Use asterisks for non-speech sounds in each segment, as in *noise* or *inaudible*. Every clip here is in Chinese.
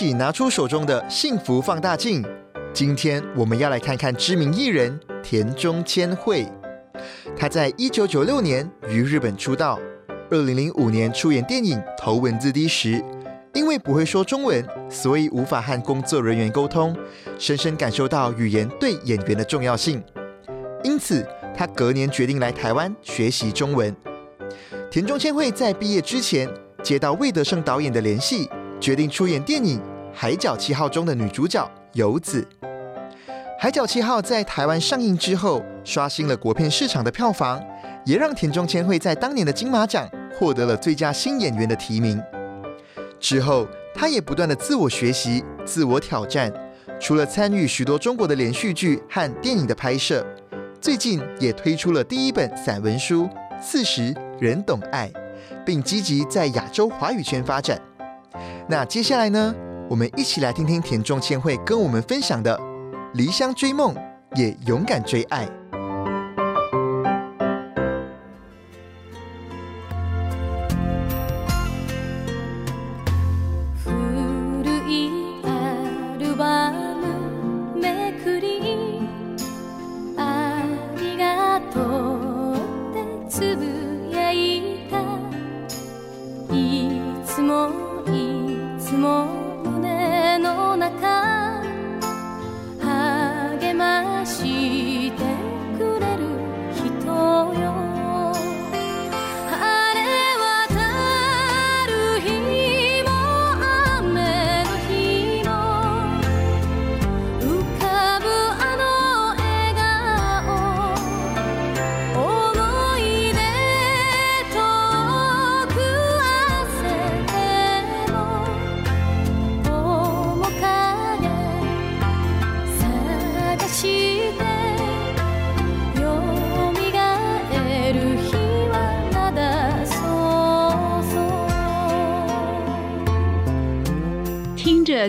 起拿出手中的幸福放大镜。今天我们要来看看知名艺人田中千惠。她在一九九六年于日本出道，二零零五年出演电影《头文字 D》时，因为不会说中文，所以无法和工作人员沟通，深深感受到语言对演员的重要性。因此，她隔年决定来台湾学习中文。田中千惠在毕业之前接到魏德胜导演的联系，决定出演电影《海角七号》中的女主角游子。《海角七号》在台湾上映之后，刷新了国片市场的票房，也让田中千惠在当年的金马奖获得了最佳新演员的提名。之后，她也不断的自我学习、自我挑战，除了参与许多中国的连续剧和电影的拍摄，最近也推出了第一本散文书《四十人懂爱》，并积极在亚洲华语圈发展。那接下来呢，我们一起来听听田中千惠跟我们分享的。离乡追梦，也勇敢追爱。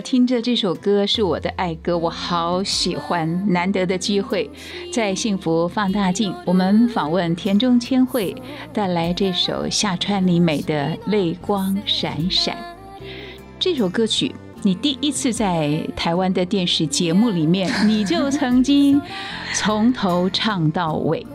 听着这首歌是我的爱歌，我好喜欢。难得的机会，在幸福放大镜，我们访问田中千惠，带来这首夏川里美的《泪光闪闪》。这首歌曲，你第一次在台湾的电视节目里面，你就曾经从头唱到尾，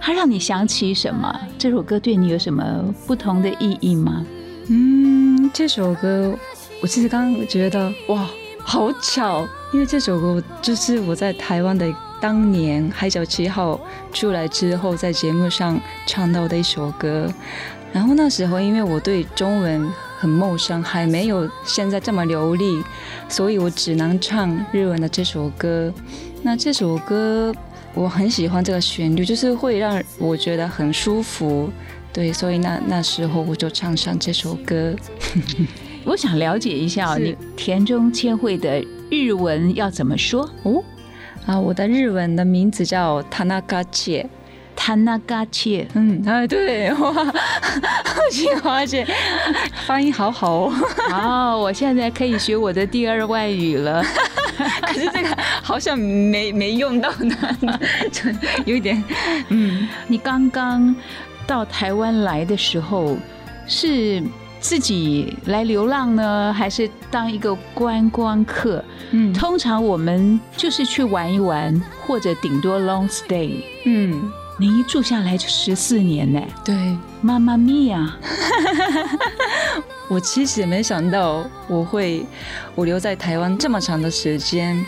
它让你想起什么？这首歌对你有什么不同的意义吗？嗯，这首歌。我其实刚刚觉得哇，好巧，因为这首歌就是我在台湾的当年《海角七号》出来之后，在节目上唱到的一首歌。然后那时候因为我对中文很陌生，还没有现在这么流利，所以我只能唱日文的这首歌。那这首歌我很喜欢这个旋律，就是会让我觉得很舒服。对，所以那那时候我就唱上这首歌。我想了解一下，你田中千惠的日文要怎么说？哦，啊，我的日文的名字叫田中切，田中切，嗯，哎，对，*laughs* 哇，新华姐发音好好哦，哦，我现在可以学我的第二外语了，*laughs* 可是这个好像没没用到呢，*laughs* 有一点，嗯，你刚刚到台湾来的时候是。自己来流浪呢，还是当一个观光客？嗯，通常我们就是去玩一玩，或者顶多 long stay。嗯，你一住下来就十四年呢。对，妈妈咪呀！*laughs* 我其实也没想到我会我留在台湾这么长的时间。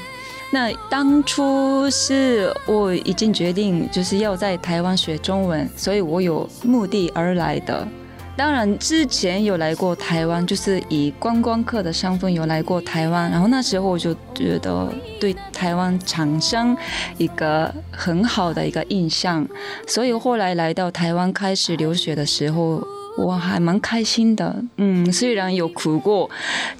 那当初是我已经决定就是要在台湾学中文，所以我有目的而来的。当然，之前有来过台湾，就是以观光客的身份有来过台湾。然后那时候我就觉得对台湾产生一个很好的一个印象，所以后来来到台湾开始留学的时候，我还蛮开心的。嗯，虽然有哭过，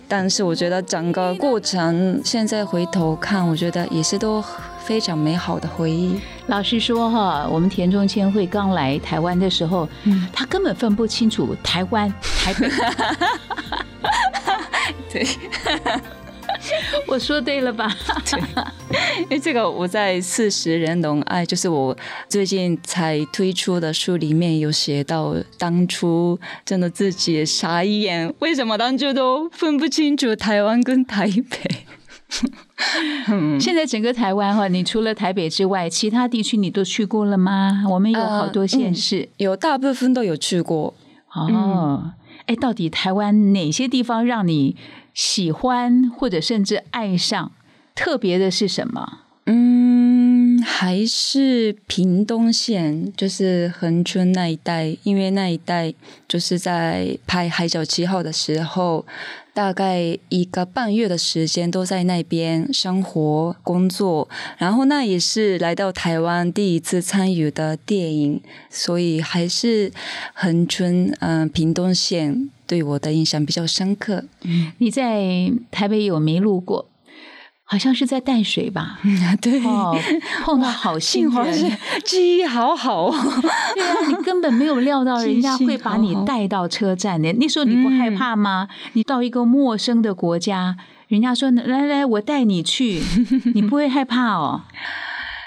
但是我觉得整个过程现在回头看，我觉得也是都非常美好的回忆。老实说哈，我们田中千惠刚来台湾的时候，嗯，他根本分不清楚台湾、台北。*laughs* 对。*laughs* 我说对了吧？对，因为这个我在《四十人懂爱》就是我最近才推出的书里面有写到，当初真的自己傻眼，为什么当初都分不清楚台湾跟台北？*laughs* 现在整个台湾哈，你除了台北之外，其他地区你都去过了吗？我们有好多县市，有大部分都有去过。哦，哎，到底台湾哪些地方让你？喜欢或者甚至爱上，特别的是什么？嗯，还是屏东县，就是恒春那一带，因为那一带就是在拍《海角七号》的时候，大概一个半月的时间都在那边生活工作，然后那也是来到台湾第一次参与的电影，所以还是恒春嗯屏东县。对我的印象比较深刻。你在台北有迷路过？好像是在淡水吧？对，*laughs* 碰到好心人，*laughs* 记忆好好。对啊，你根本没有料到 *laughs* 人家会把你带到车站的。那时候你不害怕吗？你到一个陌生的国家，人家说来来，我带你去，你不会害怕哦？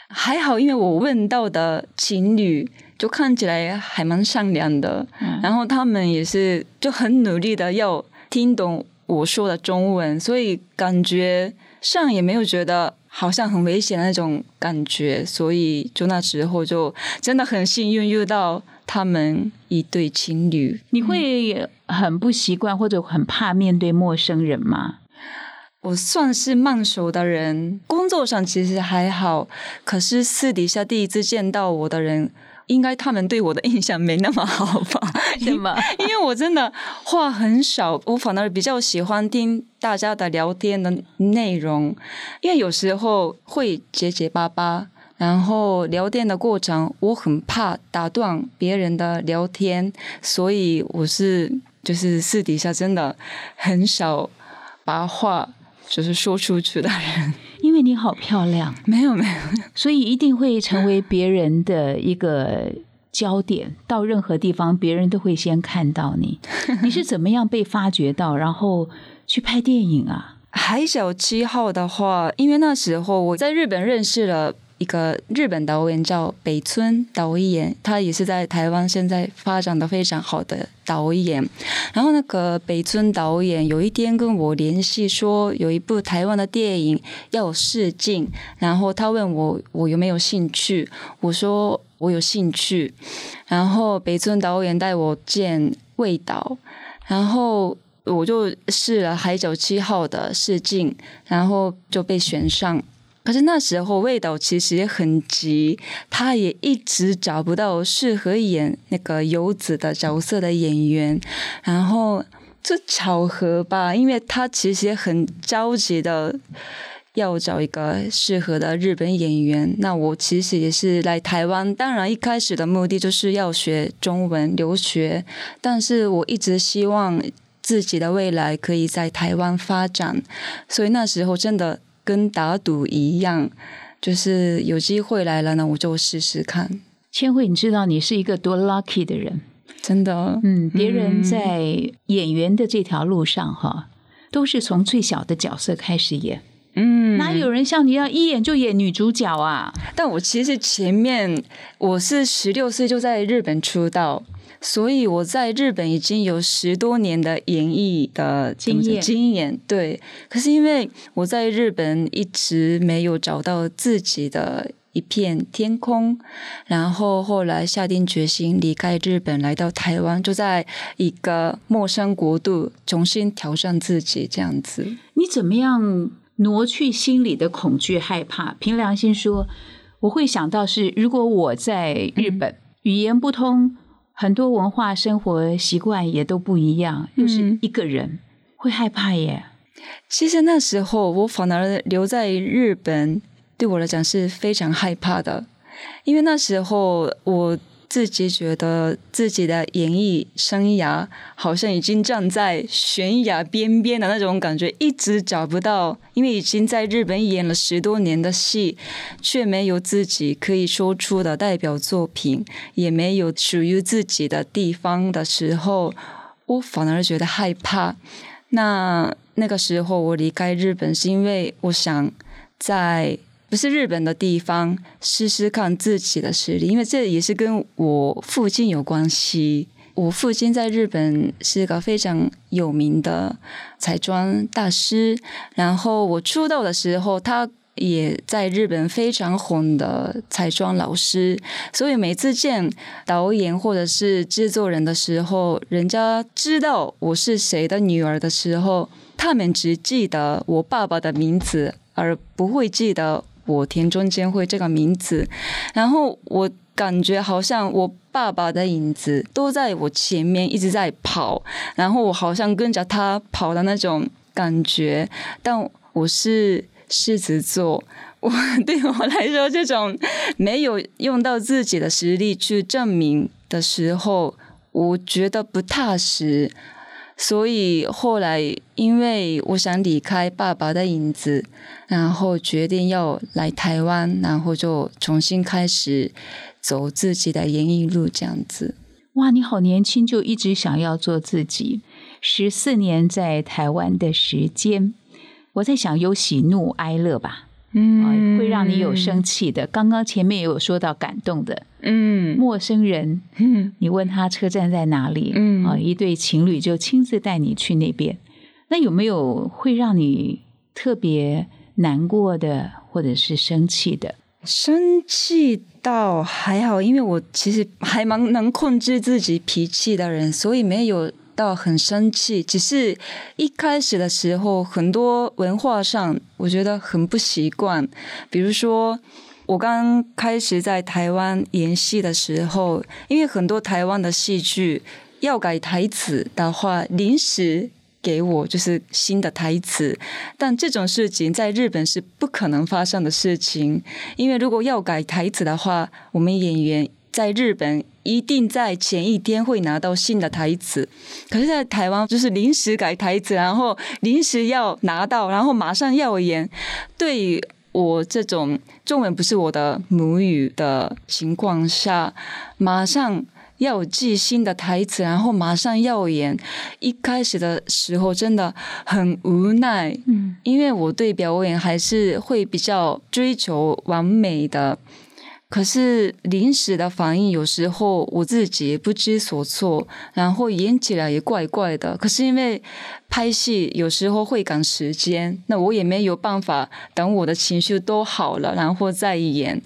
还好，因为我问到的情侣。就看起来还蛮善良的，然后他们也是就很努力的要听懂我说的中文，所以感觉上也没有觉得好像很危险的那种感觉，所以就那时候就真的很幸运遇到他们一对情侣。你会很不习惯或者很怕面对陌生人吗？我算是慢熟的人，工作上其实还好，可是私底下第一次见到我的人。应该他们对我的印象没那么好吧？*laughs* 什么？*laughs* 因为我真的话很少，我反而比较喜欢听大家的聊天的内容，因为有时候会结结巴巴，然后聊天的过程我很怕打断别人的聊天，所以我是就是私底下真的很少把话就是说出去的人。因为你好漂亮，没有没有，所以一定会成为别人的一个焦点。到任何地方，别人都会先看到你。*laughs* 你是怎么样被发掘到，然后去拍电影啊？海小七号的话，因为那时候我在日本认识了。一个日本导演叫北村导演，他也是在台湾现在发展的非常好的导演。然后那个北村导演有一天跟我联系说，有一部台湾的电影要试镜，然后他问我我有没有兴趣，我说我有兴趣。然后北村导演带我见魏导，然后我就试了《海角七号》的试镜，然后就被选上。可是那时候味道其实也很急，他也一直找不到适合演那个游子的角色的演员，然后这巧合吧，因为他其实也很着急的要找一个适合的日本演员。那我其实也是来台湾，当然一开始的目的就是要学中文留学，但是我一直希望自己的未来可以在台湾发展，所以那时候真的。跟打赌一样，就是有机会来了呢，我就试试看。千惠，你知道你是一个多 lucky 的人，真的。嗯，别人在演员的这条路上，哈，都是从最小的角色开始演。嗯，哪有人像你要一演就演女主角啊？但我其实前面我是十六岁就在日本出道。所以我在日本已经有十多年的演艺的经验，经验对。可是因为我在日本一直没有找到自己的一片天空，然后后来下定决心离开日本，来到台湾，就在一个陌生国度重新挑战自己这样子。你怎么样挪去心里的恐惧害怕？凭良心说，我会想到是，如果我在日本语言不通。很多文化、生活习惯也都不一样，又是一个人，会害怕耶。其实那时候我反而留在日本，对我来讲是非常害怕的，因为那时候我自己觉得自己的演艺生涯好像已经站在悬崖边边的那种感觉，一直找不到，因为已经在日本演了十多年的戏，却没有自己可以说出的代表作品，也没有属于自己的地方的时候，我反而觉得害怕。那那个时候我离开日本，是因为我想在。不是日本的地方，试试看自己的实力，因为这也是跟我父亲有关系。我父亲在日本是个非常有名的彩妆大师，然后我出道的时候，他也在日本非常红的彩妆老师。所以每次见导演或者是制作人的时候，人家知道我是谁的女儿的时候，他们只记得我爸爸的名字，而不会记得。我田中间会这个名字，然后我感觉好像我爸爸的影子都在我前面一直在跑，然后我好像跟着他跑的那种感觉。但我是狮子座，我 *laughs* 对我来说，这种没有用到自己的实力去证明的时候，我觉得不踏实。所以后来，因为我想离开爸爸的影子，然后决定要来台湾，然后就重新开始走自己的演艺路，这样子。哇，你好年轻就一直想要做自己，十四年在台湾的时间，我在想有喜怒哀乐吧。嗯，会让你有生气的。刚刚前面也有说到感动的，嗯，陌生人，嗯，你问他车站在哪里，嗯，啊，一对情侣就亲自带你去那边。那有没有会让你特别难过的，或者是生气的？生气倒还好，因为我其实还蛮能控制自己脾气的人，所以没有。到很生气，只是一开始的时候，很多文化上我觉得很不习惯。比如说，我刚开始在台湾演戏的时候，因为很多台湾的戏剧要改台词的话，临时给我就是新的台词，但这种事情在日本是不可能发生的事情，因为如果要改台词的话，我们演员。在日本一定在前一天会拿到新的台词，可是，在台湾就是临时改台词，然后临时要拿到，然后马上要演。对于我这种中文不是我的母语的情况下，马上要记新的台词，然后马上要演。一开始的时候真的很无奈，嗯，因为我对表演还是会比较追求完美的。可是临时的反应有时候我自己不知所措，然后演起来也怪怪的。可是因为拍戏有时候会赶时间，那我也没有办法等我的情绪都好了然后再演。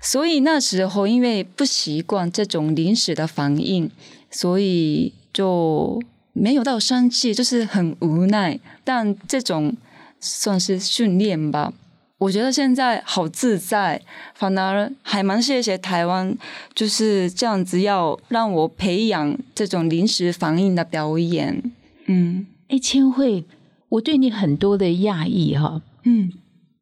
所以那时候因为不习惯这种临时的反应，所以就没有到生气，就是很无奈。但这种算是训练吧。我觉得现在好自在，反而还蛮谢谢台湾，就是这样子要让我培养这种临时反应的表演。嗯，哎，千惠，我对你很多的讶异哈。嗯，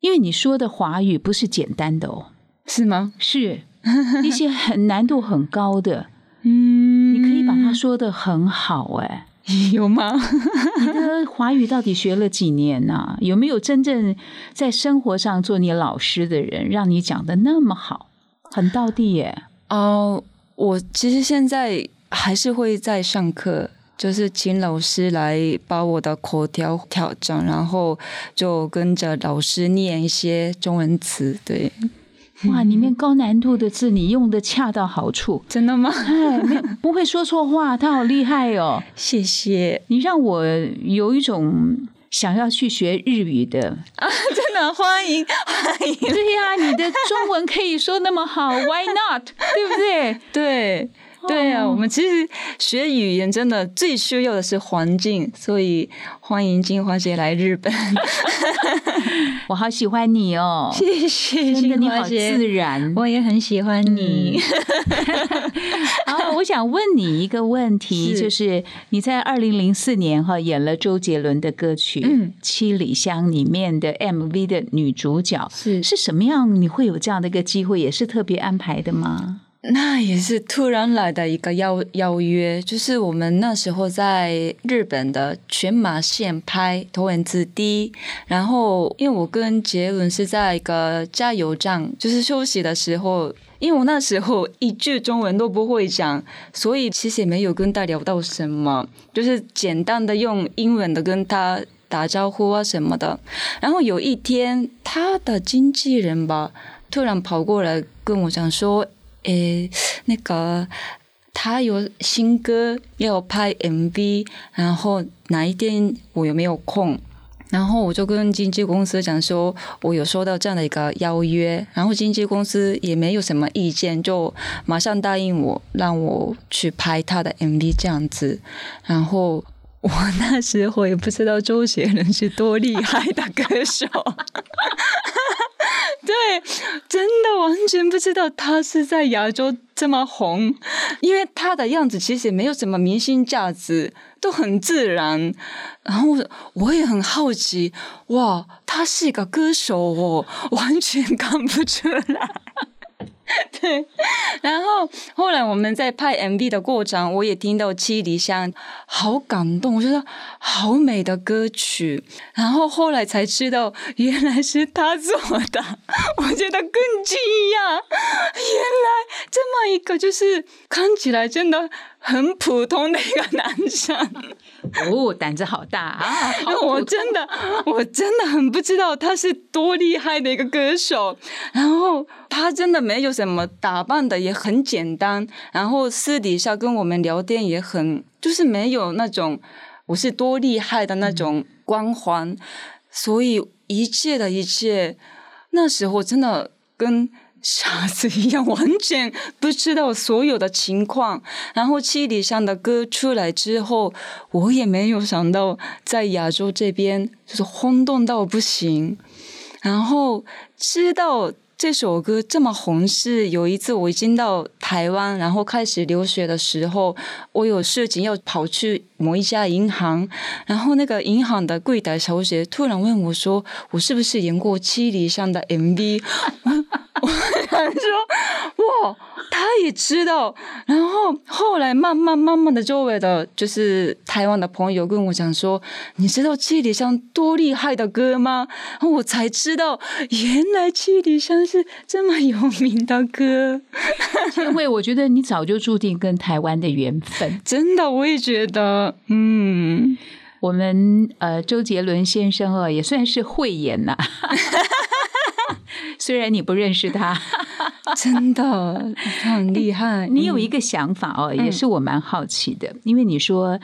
因为你说的华语不是简单的哦，是吗？是 *laughs* 一些很难度很高的。嗯，你可以把它说的很好，哎。*laughs* 有吗？*laughs* 你的华语到底学了几年呢？有没有真正在生活上做你老师的人，让你讲的那么好，很到地耶？哦，我其实现在还是会在上课，就是请老师来把我的口条调整，然后就跟着老师念一些中文词，对。哇，里面高难度的字你用的恰到好处，真的吗？哎，没不会说错话，*laughs* 他好厉害哦！谢谢你，让我有一种想要去学日语的 *laughs* 啊！真的欢迎欢迎！对呀，你的中文可以说那么好，*laughs* Why not？对不对？对。对啊，我们其实学语言真的最需要的是环境，所以欢迎金花姐来日本。*laughs* 我好喜欢你哦，谢谢金花姐，自然，我也很喜欢你。*laughs* 好，我想问你一个问题，就是你在二零零四年哈演了周杰伦的歌曲《七里香》里面的 MV 的女主角，是是什么样？你会有这样的一个机会，也是特别安排的吗？那也是突然来的一个邀邀约，就是我们那时候在日本的全马县拍《头文字 D》，然后因为我跟杰伦是在一个加油站，就是休息的时候，因为我那时候一句中文都不会讲，所以其实也没有跟他聊到什么，*laughs* 就是简单的用英文的跟他打招呼啊什么的。然后有一天，他的经纪人吧，突然跑过来跟我讲说。诶，那个他有新歌要拍 MV，然后哪一天我有没有空？然后我就跟经纪公司讲说，我有收到这样的一个邀约，然后经纪公司也没有什么意见，就马上答应我，让我去拍他的 MV 这样子。然后我那时候也不知道周杰伦是多厉害的歌手。对，真的完全不知道他是在亚洲这么红，因为他的样子其实也没有什么明星价值，都很自然。然后我也很好奇，哇，他是一个歌手哦，完全看不出来。*laughs* 对，然后后来我们在拍 MV 的过程，我也听到《七里香》，好感动，我觉得好美的歌曲。然后后来才知道，原来是他做的，我觉得更惊讶。原来这么一个，就是看起来真的。很普通的一个男生，哦，胆子好大啊！*laughs* 我真的，我真的很不知道他是多厉害的一个歌手。然后他真的没有什么打扮的，也很简单。然后私底下跟我们聊天也很，就是没有那种我是多厉害的那种光环。所以一切的一切，那时候真的跟。傻子一样，完全不知道所有的情况。然后七里香的歌出来之后，我也没有想到在亚洲这边就是轰动到不行。然后知道。这首歌这么红，是有一次我已经到台湾，然后开始留学的时候，我有事情要跑去某一家银行，然后那个银行的柜台小姐突然问我说：“我是不是演过《七里香》的 MV？” *laughs* 我想说：“哇！”他也知道，然后后来慢慢慢慢的，周围的就是台湾的朋友跟我讲说：“你知道《七里香》多厉害的歌吗？”然后我才知道，原来《七里香》是这么有名的歌。因为我觉得你早就注定跟台湾的缘分，真的，我也觉得。嗯，我们呃，周杰伦先生哦，也算是慧眼呐。*laughs* *laughs* 虽然你不认识他，*laughs* 真的他很厉害。你有一个想法哦，也是我蛮好奇的，因为你说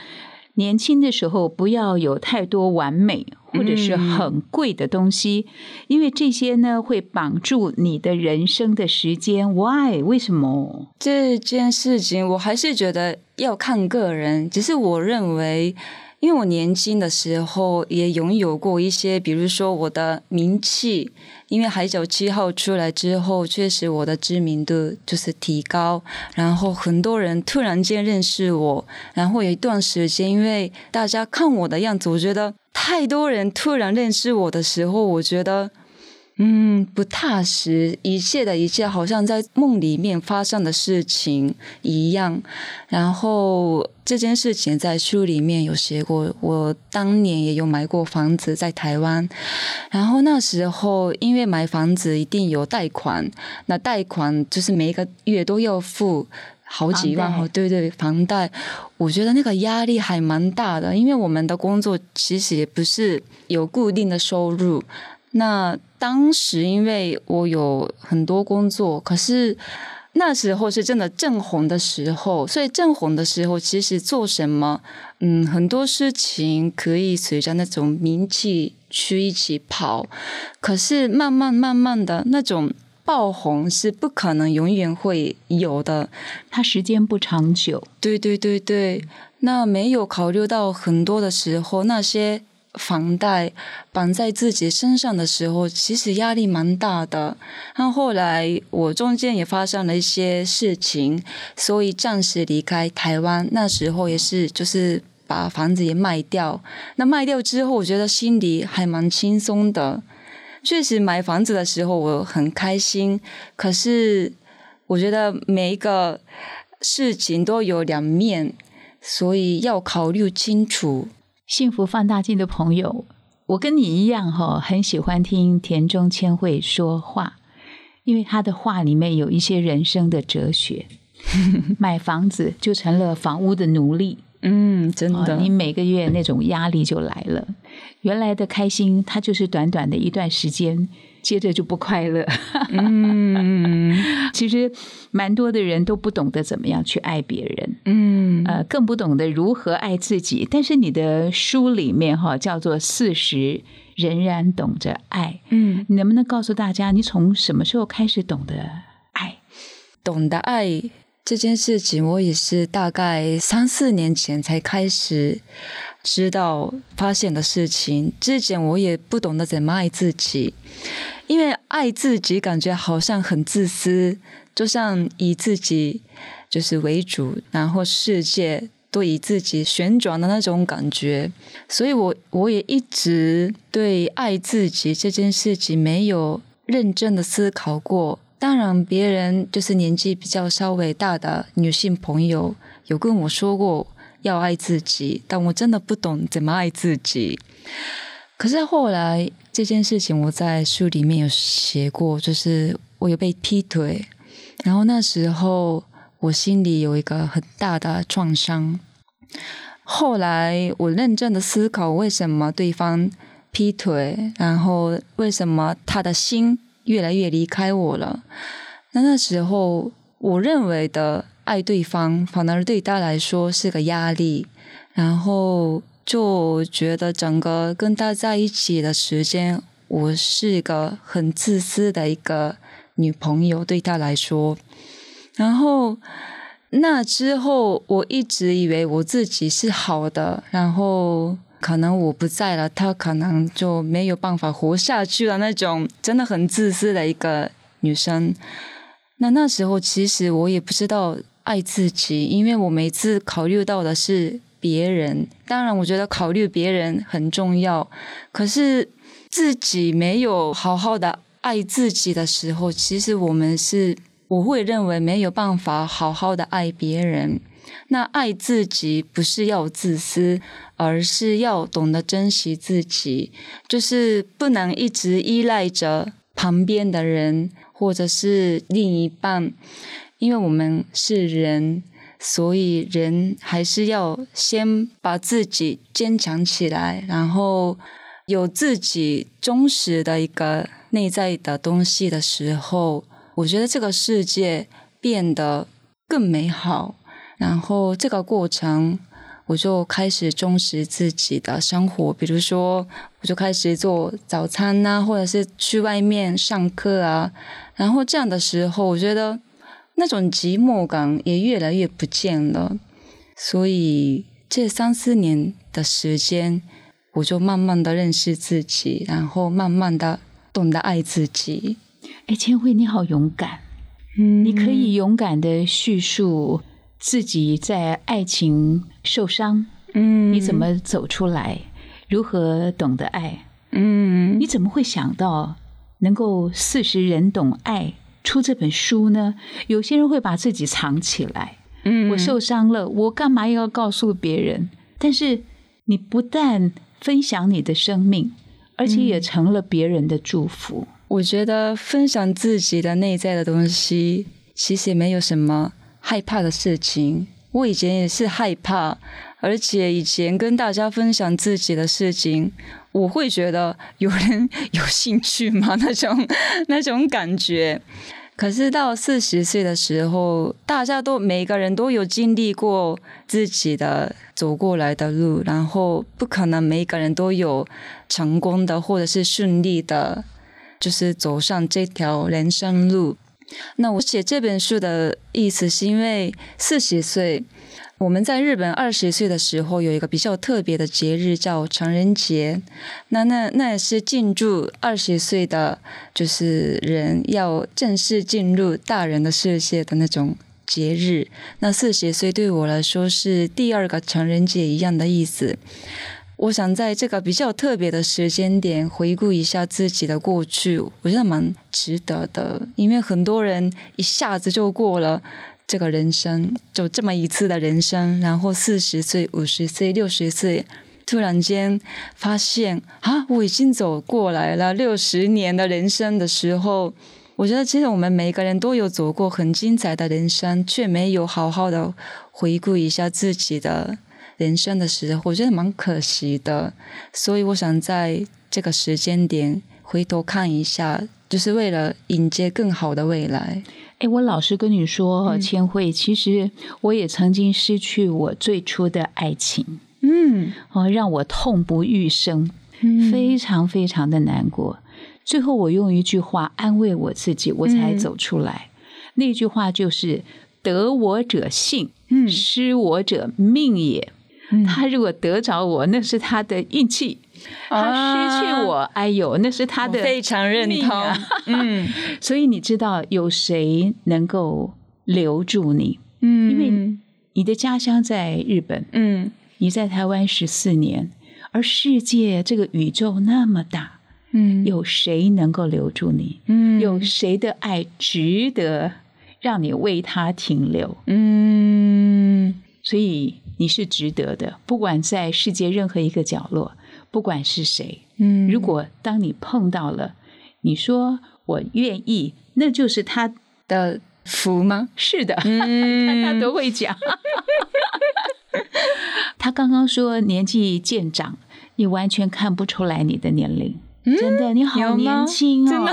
年轻的时候不要有太多完美或者是很贵的东西，因为这些呢会绑住你的人生的时间。Why？为什么这件事情？我还是觉得要看个人，只是我认为。因为我年轻的时候也拥有过一些，比如说我的名气，因为《海角七号》出来之后，确实我的知名度就是提高，然后很多人突然间认识我，然后有一段时间，因为大家看我的样子，我觉得太多人突然认识我的时候，我觉得。嗯，不踏实，一切的一切好像在梦里面发生的事情一样。然后这件事情在书里面有写过，我当年也有买过房子在台湾。然后那时候因为买房子一定有贷款，那贷款就是每一个月都要付好几万哦。对对，房贷，我觉得那个压力还蛮大的，因为我们的工作其实也不是有固定的收入。那当时因为我有很多工作，可是那时候是真的正红的时候，所以正红的时候其实做什么，嗯，很多事情可以随着那种名气去一起跑。可是慢慢慢慢的那种爆红是不可能永远会有的，它时间不长久。对对对对，那没有考虑到很多的时候那些。房贷绑在自己身上的时候，其实压力蛮大的。那后来我中间也发生了一些事情，所以暂时离开台湾。那时候也是就是把房子也卖掉。那卖掉之后，我觉得心里还蛮轻松的。确实买房子的时候我很开心，可是。我觉得每一个事情都有两面，所以要考虑清楚。幸福放大镜的朋友，我跟你一样哈，很喜欢听田中千惠说话，因为他的话里面有一些人生的哲学。*laughs* 买房子就成了房屋的奴隶。嗯，真的，你每个月那种压力就来了。原来的开心，它就是短短的一段时间，接着就不快乐。嗯，*laughs* 其实蛮多的人都不懂得怎么样去爱别人。嗯，呃，更不懂得如何爱自己。但是你的书里面哈叫做“四十仍然懂得爱”。嗯，你能不能告诉大家，你从什么时候开始懂得爱？懂得爱。这件事情，我也是大概三四年前才开始知道、发现的事情。之前我也不懂得怎么爱自己，因为爱自己感觉好像很自私，就像以自己就是为主，然后世界都以自己旋转的那种感觉。所以我我也一直对爱自己这件事情没有认真的思考过。当然，别人就是年纪比较稍微大的女性朋友有跟我说过要爱自己，但我真的不懂怎么爱自己。可是后来这件事情，我在书里面有写过，就是我有被劈腿，然后那时候我心里有一个很大的创伤。后来我认真的思考，为什么对方劈腿，然后为什么他的心。越来越离开我了。那那时候，我认为的爱对方，反而对他来说是个压力。然后就觉得整个跟他在一起的时间，我是一个很自私的一个女朋友，对他来说。然后那之后，我一直以为我自己是好的，然后。可能我不在了，他可能就没有办法活下去了。那种真的很自私的一个女生。那那时候其实我也不知道爱自己，因为我每次考虑到的是别人。当然，我觉得考虑别人很重要，可是自己没有好好的爱自己的时候，其实我们是我会认为没有办法好好的爱别人。那爱自己不是要自私，而是要懂得珍惜自己，就是不能一直依赖着旁边的人或者是另一半，因为我们是人，所以人还是要先把自己坚强起来，然后有自己忠实的一个内在的东西的时候，我觉得这个世界变得更美好。然后这个过程，我就开始重视自己的生活，比如说，我就开始做早餐呐，或者是去外面上课啊。然后这样的时候，我觉得那种寂寞感也越来越不见了。所以这三四年的时间，我就慢慢的认识自己，然后慢慢的懂得爱自己。哎，千惠，你好勇敢，嗯，你可以勇敢的叙述。自己在爱情受伤，嗯，你怎么走出来？如何懂得爱？嗯，你怎么会想到能够四十人懂爱出这本书呢？有些人会把自己藏起来，嗯，我受伤了，我干嘛要告诉别人？但是你不但分享你的生命，而且也成了别人的祝福。我觉得分享自己的内在的东西，其实也没有什么。害怕的事情，我以前也是害怕，而且以前跟大家分享自己的事情，我会觉得有人 *laughs* 有兴趣吗？那种 *laughs* 那种感觉。可是到四十岁的时候，大家都每个人都有经历过自己的走过来的路，然后不可能每个人都有成功的或者是顺利的，就是走上这条人生路。那我写这本书的意思是因为四十岁，我们在日本二十岁的时候有一个比较特别的节日叫成人节。那那那也是进入二十岁的就是人要正式进入大人的世界的那种节日。那四十岁对我来说是第二个成人节一样的意思。我想在这个比较特别的时间点回顾一下自己的过去，我觉得蛮值得的，因为很多人一下子就过了这个人生，就这么一次的人生，然后四十岁、五十岁、六十岁，突然间发现啊，我已经走过来了六十年的人生的时候。我觉得其实我们每个人都有走过很精彩的人生，却没有好好的回顾一下自己的人生的时候，我觉得蛮可惜的。所以我想在这个时间点回头看一下，就是为了迎接更好的未来。哎，我老实跟你说，千惠，其实我也曾经失去我最初的爱情，嗯，哦，让我痛不欲生，非常非常的难过。最后，我用一句话安慰我自己，我才走出来。那句话就是“得我者幸，失我者命也”。他如果得着我，那是他的运气；他失去我，哎呦，那是他的非常认同。*laughs* 嗯，所以你知道有谁能够留住你？嗯，因为你的家乡在日本，嗯，你在台湾十四年，而世界这个宇宙那么大。嗯，有谁能够留住你？嗯，有谁的爱值得让你为他停留？嗯，所以你是值得的。不管在世界任何一个角落，不管是谁，嗯，如果当你碰到了，你说我愿意，那就是他的福吗？是的，看他都会讲。*laughs* 他刚刚说年纪渐长，你完全看不出来你的年龄。真的，你好年轻哦！真的，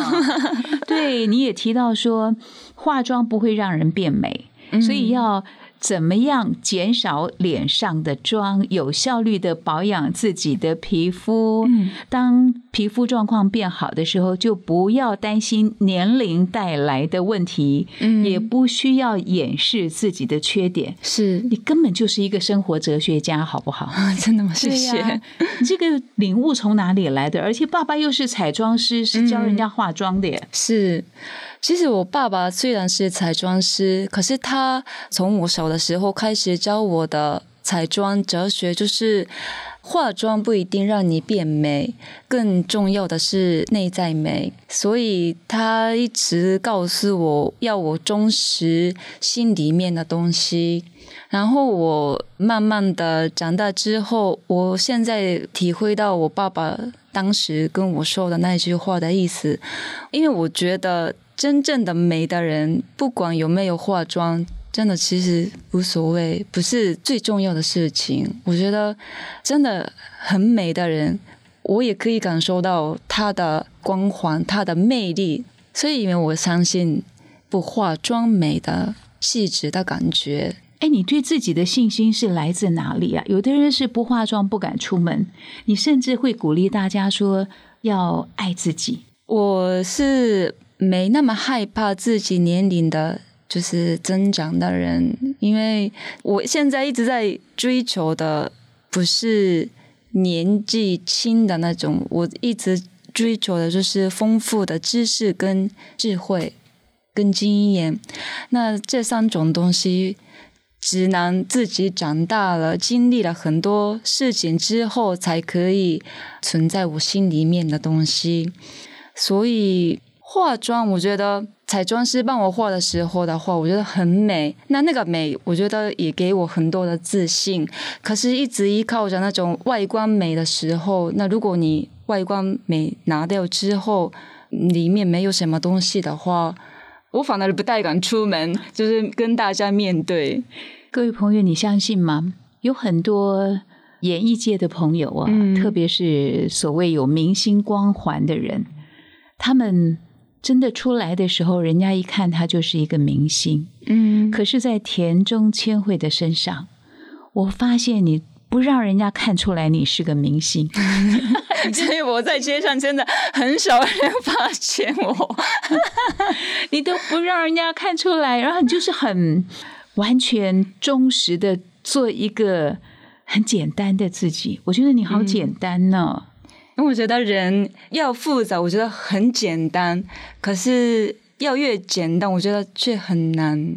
*laughs* 对，你也提到说，化妆不会让人变美，所以要。怎么样减少脸上的妆，有效率的保养自己的皮肤？当皮肤状况变好的时候，就不要担心年龄带来的问题，也不需要掩饰自己的缺点。是你根本就是一个生活哲学家，好不好？*laughs* 真的吗？谢谢。你这个领悟从哪里来的？而且爸爸又是彩妆师，是教人家化妆的耶。是。其实我爸爸虽然是彩妆师，可是他从我小的时候开始教我的彩妆哲学，就是化妆不一定让你变美，更重要的是内在美。所以他一直告诉我要我忠实心里面的东西。然后我慢慢的长大之后，我现在体会到我爸爸当时跟我说的那句话的意思，因为我觉得。真正的美的人，不管有没有化妆，真的其实无所谓，不是最重要的事情。我觉得真的很美的人，我也可以感受到她的光环、她的魅力。所以，因为我相信不化妆美的气质的感觉。哎，你对自己的信心是来自哪里啊？有的人是不化妆不敢出门，你甚至会鼓励大家说要爱自己。我是。没那么害怕自己年龄的，就是增长的人，因为我现在一直在追求的不是年纪轻的那种，我一直追求的就是丰富的知识跟智慧跟经验。那这三种东西，只能自己长大了，经历了很多事情之后，才可以存在我心里面的东西，所以。化妆，我觉得彩妆师帮我化的时候的话，我觉得很美。那那个美，我觉得也给我很多的自信。可是，一直依靠着那种外观美的时候，那如果你外观美拿掉之后，里面没有什么东西的话，我反而不太敢出门，就是跟大家面对。各位朋友，你相信吗？有很多演艺界的朋友啊，特别是所谓有明星光环的人，他们。真的出来的时候，人家一看他就是一个明星。嗯，可是，在田中千惠的身上，我发现你不让人家看出来你是个明星，*laughs* 所以我在街上真的很少人发现我，*laughs* 你都不让人家看出来，然后你就是很完全忠实的做一个很简单的自己。我觉得你好简单呢。因为我觉得人要复杂，我觉得很简单；可是要越简单，我觉得却很难。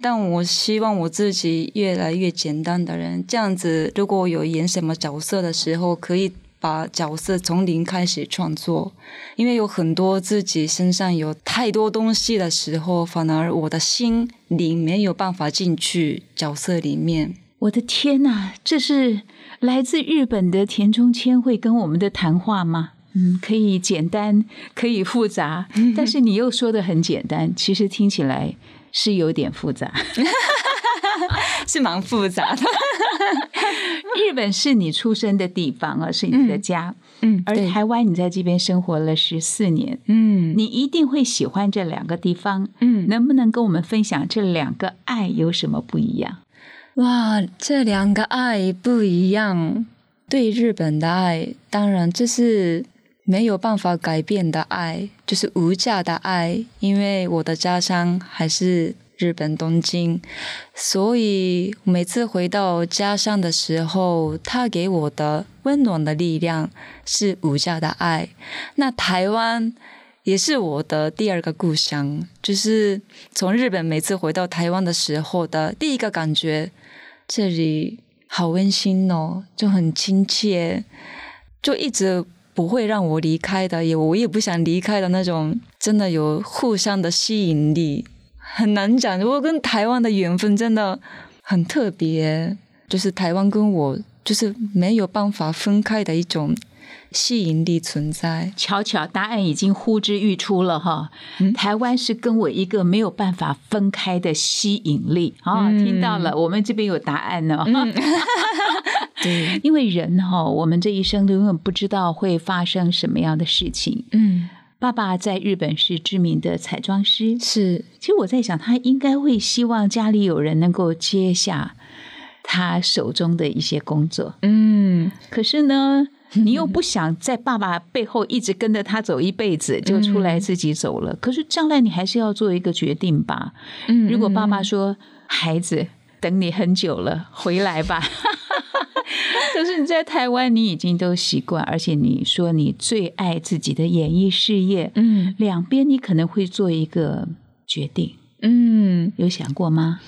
但我希望我自己越来越简单的人，这样子，如果有演什么角色的时候，可以把角色从零开始创作。因为有很多自己身上有太多东西的时候，反而我的心灵没有办法进去角色里面。我的天呐，这是来自日本的田中千惠跟我们的谈话吗？嗯，可以简单，可以复杂，*laughs* 但是你又说的很简单，其实听起来。是有点复杂，*laughs* 是蛮复杂的。日本是你出生的地方啊，是你的家。嗯，而台湾你在这边生活了十四年，嗯，你一定会喜欢这两个地方。嗯，能不能跟我们分享这两个爱有什么不一样？哇，这两个爱不一样。对日本的爱，当然这是。没有办法改变的爱，就是无价的爱。因为我的家乡还是日本东京，所以每次回到家乡的时候，他给我的温暖的力量是无价的爱。那台湾也是我的第二个故乡，就是从日本每次回到台湾的时候的第一个感觉，这里好温馨哦，就很亲切，就一直。不会让我离开的，也我也不想离开的那种，真的有互相的吸引力，很难讲。如果跟台湾的缘分真的很特别，就是台湾跟我就是没有办法分开的一种吸引力存在。巧巧，答案已经呼之欲出了哈。台湾是跟我一个没有办法分开的吸引力啊！听到了，我们这边有答案呢。*laughs* 对，因为人哈，我们这一生都永远不知道会发生什么样的事情。嗯，爸爸在日本是知名的彩妆师，是。其实我在想，他应该会希望家里有人能够接下他手中的一些工作。嗯，可是呢，*laughs* 你又不想在爸爸背后一直跟着他走一辈子，就出来自己走了。可是将来你还是要做一个决定吧。嗯，如果爸爸说：“孩子，等你很久了，回来吧。*laughs* ”可是你在台湾，你已经都习惯，而且你说你最爱自己的演艺事业，嗯，两边你可能会做一个决定，嗯，有想过吗？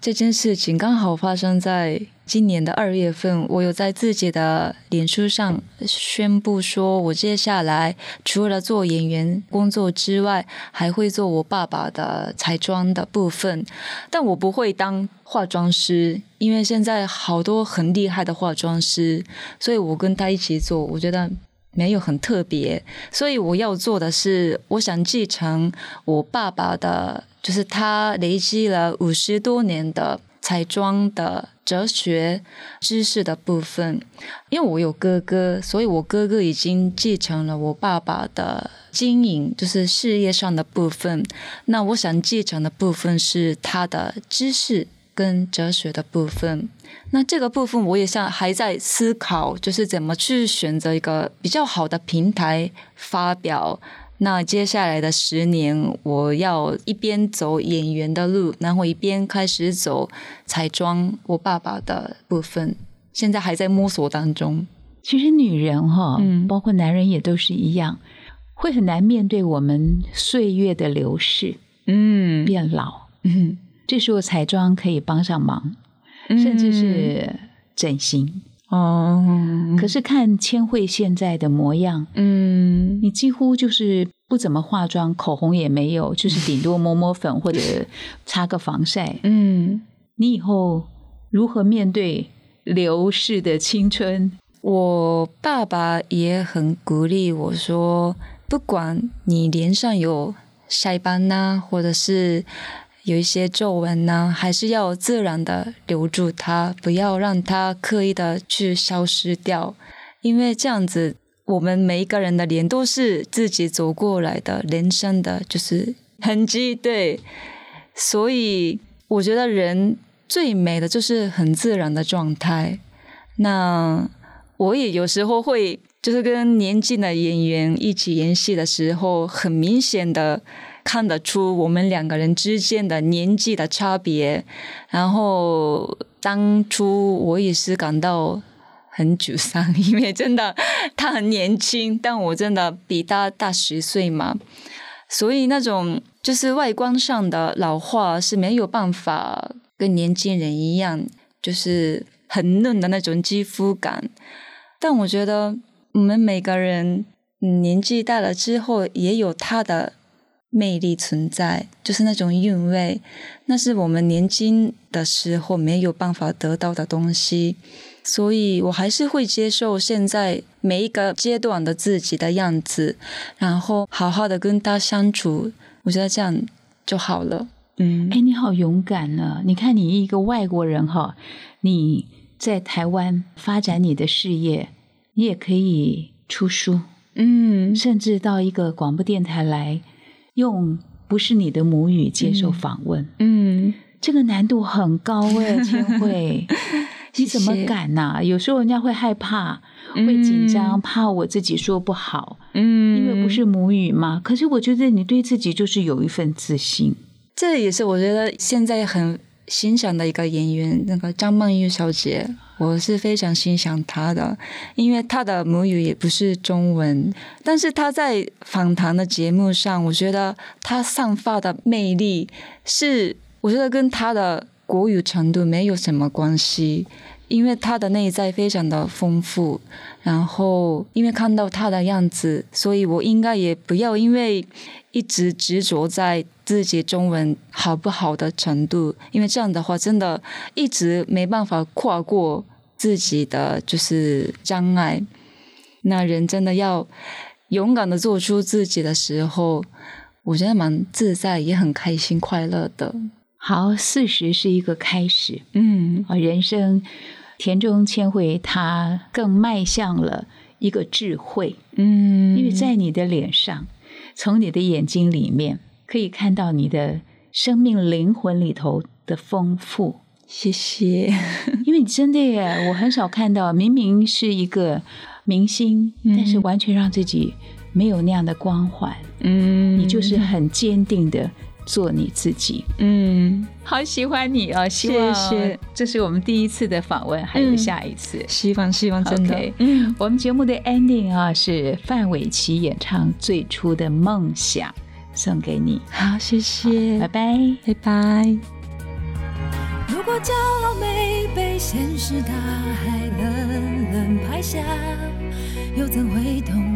这件事情刚好发生在今年的二月份，我有在自己的脸书上宣布说，我接下来除了做演员工作之外，还会做我爸爸的彩妆的部分，但我不会当化妆师，因为现在好多很厉害的化妆师，所以我跟他一起做，我觉得没有很特别，所以我要做的是，我想继承我爸爸的。就是他累积了五十多年的彩妆的哲学知识的部分，因为我有哥哥，所以我哥哥已经继承了我爸爸的经营，就是事业上的部分。那我想继承的部分是他的知识跟哲学的部分。那这个部分我也像还在思考，就是怎么去选择一个比较好的平台发表。那接下来的十年，我要一边走演员的路，然后一边开始走彩妆我爸爸的部分，现在还在摸索当中。其实女人哈，嗯，包括男人也都是一样，会很难面对我们岁月的流逝，嗯，变老，嗯，这时候彩妆可以帮上忙，甚至是整形。哦，可是看千惠现在的模样，嗯，你几乎就是不怎么化妆，口红也没有，就是顶多抹抹粉或者擦个防晒，嗯，你以后如何面对流逝的青春？我爸爸也很鼓励我说，不管你脸上有晒斑呐，或者是。有一些皱纹呢，还是要自然的留住它，不要让它刻意的去消失掉，因为这样子，我们每一个人的脸都是自己走过来的人生的就是痕迹，对。所以我觉得人最美的就是很自然的状态。那我也有时候会，就是跟年轻的演员一起演戏的时候，很明显的。看得出我们两个人之间的年纪的差别，然后当初我也是感到很沮丧，因为真的他很年轻，但我真的比他大十岁嘛，所以那种就是外观上的老化是没有办法跟年轻人一样，就是很嫩的那种肌肤感。但我觉得我们每个人年纪大了之后，也有他的魅力存在，就是那种韵味，那是我们年轻的时候没有办法得到的东西。所以我还是会接受现在每一个阶段的自己的样子，然后好好的跟他相处，我觉得这样就好了。嗯，哎，你好勇敢呢！你看，你一个外国人哈，你在台湾发展你的事业，你也可以出书，嗯，甚至到一个广播电台来，用不是你的母语接受访问，嗯，这个难度很高哎，*laughs* 千惠。你怎么敢呢？有时候人家会害怕，会紧张，怕我自己说不好，嗯，因为不是母语嘛。可是我觉得你对自己就是有一份自信，这也是我觉得现在很欣赏的一个演员，那个张曼玉小姐，我是非常欣赏他的，因为他的母语也不是中文，但是他在访谈的节目上，我觉得他散发的魅力是，我觉得跟他的。国语程度没有什么关系，因为他的内在非常的丰富。然后，因为看到他的样子，所以我应该也不要因为一直执着在自己中文好不好的程度，因为这样的话，真的一直没办法跨过自己的就是障碍。那人真的要勇敢的做出自己的时候，我觉得蛮自在，也很开心、快乐的。好，四十是一个开始，嗯，啊，人生田中千惠，她更迈向了一个智慧，嗯，因为在你的脸上，从你的眼睛里面，可以看到你的生命灵魂里头的丰富。谢谢，*laughs* 因为你真的耶，我很少看到，明明是一个明星，但是完全让自己没有那样的光环，嗯，你就是很坚定的。做你自己，嗯，好喜欢你哦！谢谢，这是我们第一次的访问，还有下一次，希望希望真的。嗯，我们节目的 ending 啊是范玮琪演唱最初的梦想，送给你。好，谢谢，拜拜，拜拜。如果骄傲没被现实大海冷冷拍下。又怎会懂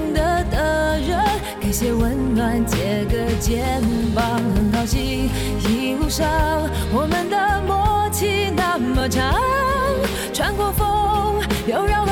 借温暖，借个肩膀，很高兴。一路上我们的默契那么长，穿过风又绕